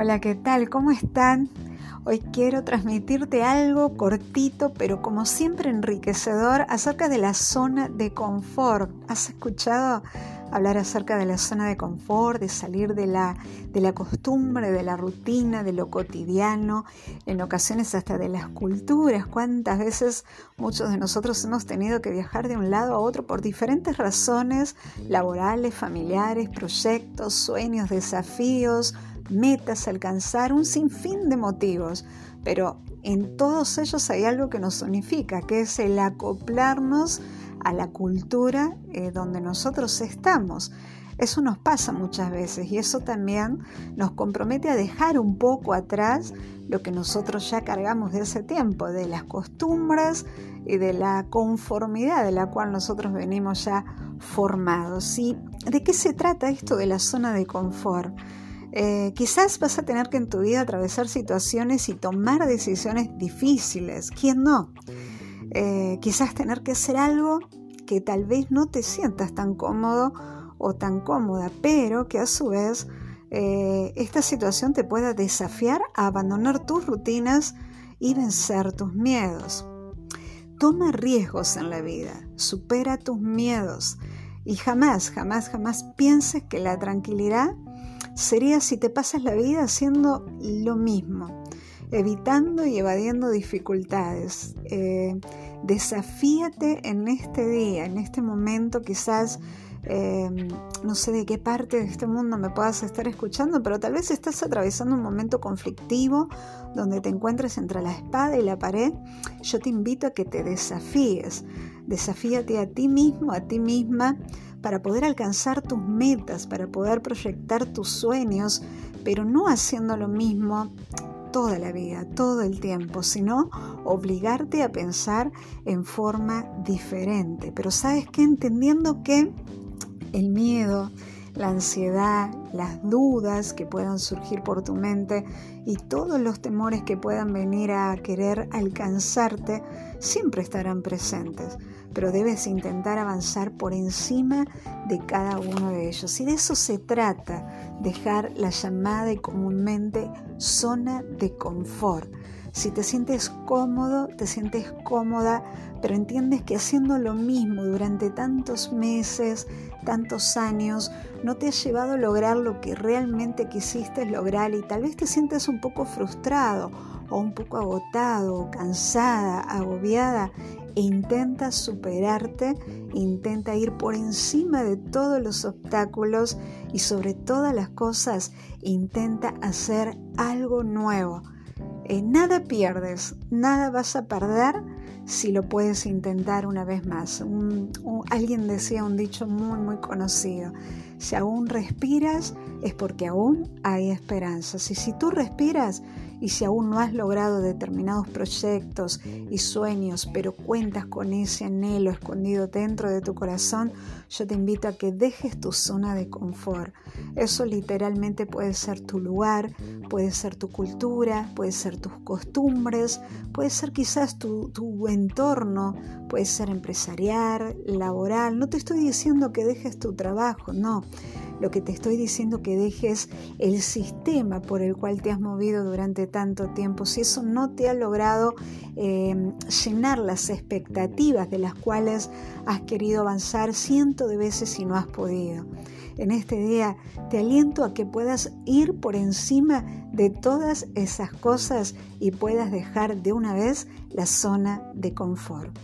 Hola, ¿qué tal? ¿Cómo están? Hoy quiero transmitirte algo cortito, pero como siempre enriquecedor, acerca de la zona de confort. ¿Has escuchado hablar acerca de la zona de confort, de salir de la, de la costumbre, de la rutina, de lo cotidiano, en ocasiones hasta de las culturas? ¿Cuántas veces muchos de nosotros hemos tenido que viajar de un lado a otro por diferentes razones laborales, familiares, proyectos, sueños, desafíos? Metas, alcanzar un sinfín de motivos, pero en todos ellos hay algo que nos unifica, que es el acoplarnos a la cultura eh, donde nosotros estamos. Eso nos pasa muchas veces y eso también nos compromete a dejar un poco atrás lo que nosotros ya cargamos de ese tiempo, de las costumbres y de la conformidad de la cual nosotros venimos ya formados. ¿Y de qué se trata esto de la zona de confort? Eh, quizás vas a tener que en tu vida atravesar situaciones y tomar decisiones difíciles. ¿Quién no? Eh, quizás tener que hacer algo que tal vez no te sientas tan cómodo o tan cómoda, pero que a su vez eh, esta situación te pueda desafiar a abandonar tus rutinas y vencer tus miedos. Toma riesgos en la vida, supera tus miedos y jamás, jamás, jamás pienses que la tranquilidad sería si te pasas la vida haciendo lo mismo, evitando y evadiendo dificultades. Eh, desafíate en este día, en este momento quizás... Em, no sé de qué parte de este mundo me puedas estar escuchando, pero tal vez estás atravesando un momento conflictivo donde te encuentres entre la espada y la pared. Yo te invito a que te desafíes. Desafíate a ti mismo, a ti misma para poder alcanzar tus metas, para poder proyectar tus sueños, pero no haciendo lo mismo toda la vida, todo el tiempo, sino obligarte a pensar en forma diferente. Pero sabes que entendiendo que el miedo, la ansiedad, las dudas que puedan surgir por tu mente y todos los temores que puedan venir a querer alcanzarte siempre estarán presentes, pero debes intentar avanzar por encima de cada uno de ellos. Y de eso se trata, dejar la llamada y comúnmente zona de confort. Si te sientes cómodo, te sientes cómoda, pero entiendes que haciendo lo mismo durante tantos meses, tantos años, no te ha llevado a lograr lo que realmente quisiste lograr y tal vez te sientes un poco frustrado o un poco agotado, cansada, agobiada intenta superarte, intenta ir por encima de todos los obstáculos y sobre todas las cosas intenta hacer algo nuevo nada pierdes, nada vas a perder si lo puedes intentar una vez más. alguien decía un dicho muy, muy conocido. Si aún respiras es porque aún hay esperanzas. Y si tú respiras y si aún no has logrado determinados proyectos y sueños, pero cuentas con ese anhelo escondido dentro de tu corazón, yo te invito a que dejes tu zona de confort. Eso literalmente puede ser tu lugar, puede ser tu cultura, puede ser tus costumbres, puede ser quizás tu, tu entorno, puede ser empresarial, laboral. No te estoy diciendo que dejes tu trabajo, no. Lo que te estoy diciendo que dejes el sistema por el cual te has movido durante tanto tiempo. Si eso no te ha logrado em, llenar las expectativas de las cuales has querido avanzar cientos de veces y no has podido. En este día te aliento a que puedas ir por encima de todas esas cosas y puedas dejar de una vez la zona de confort.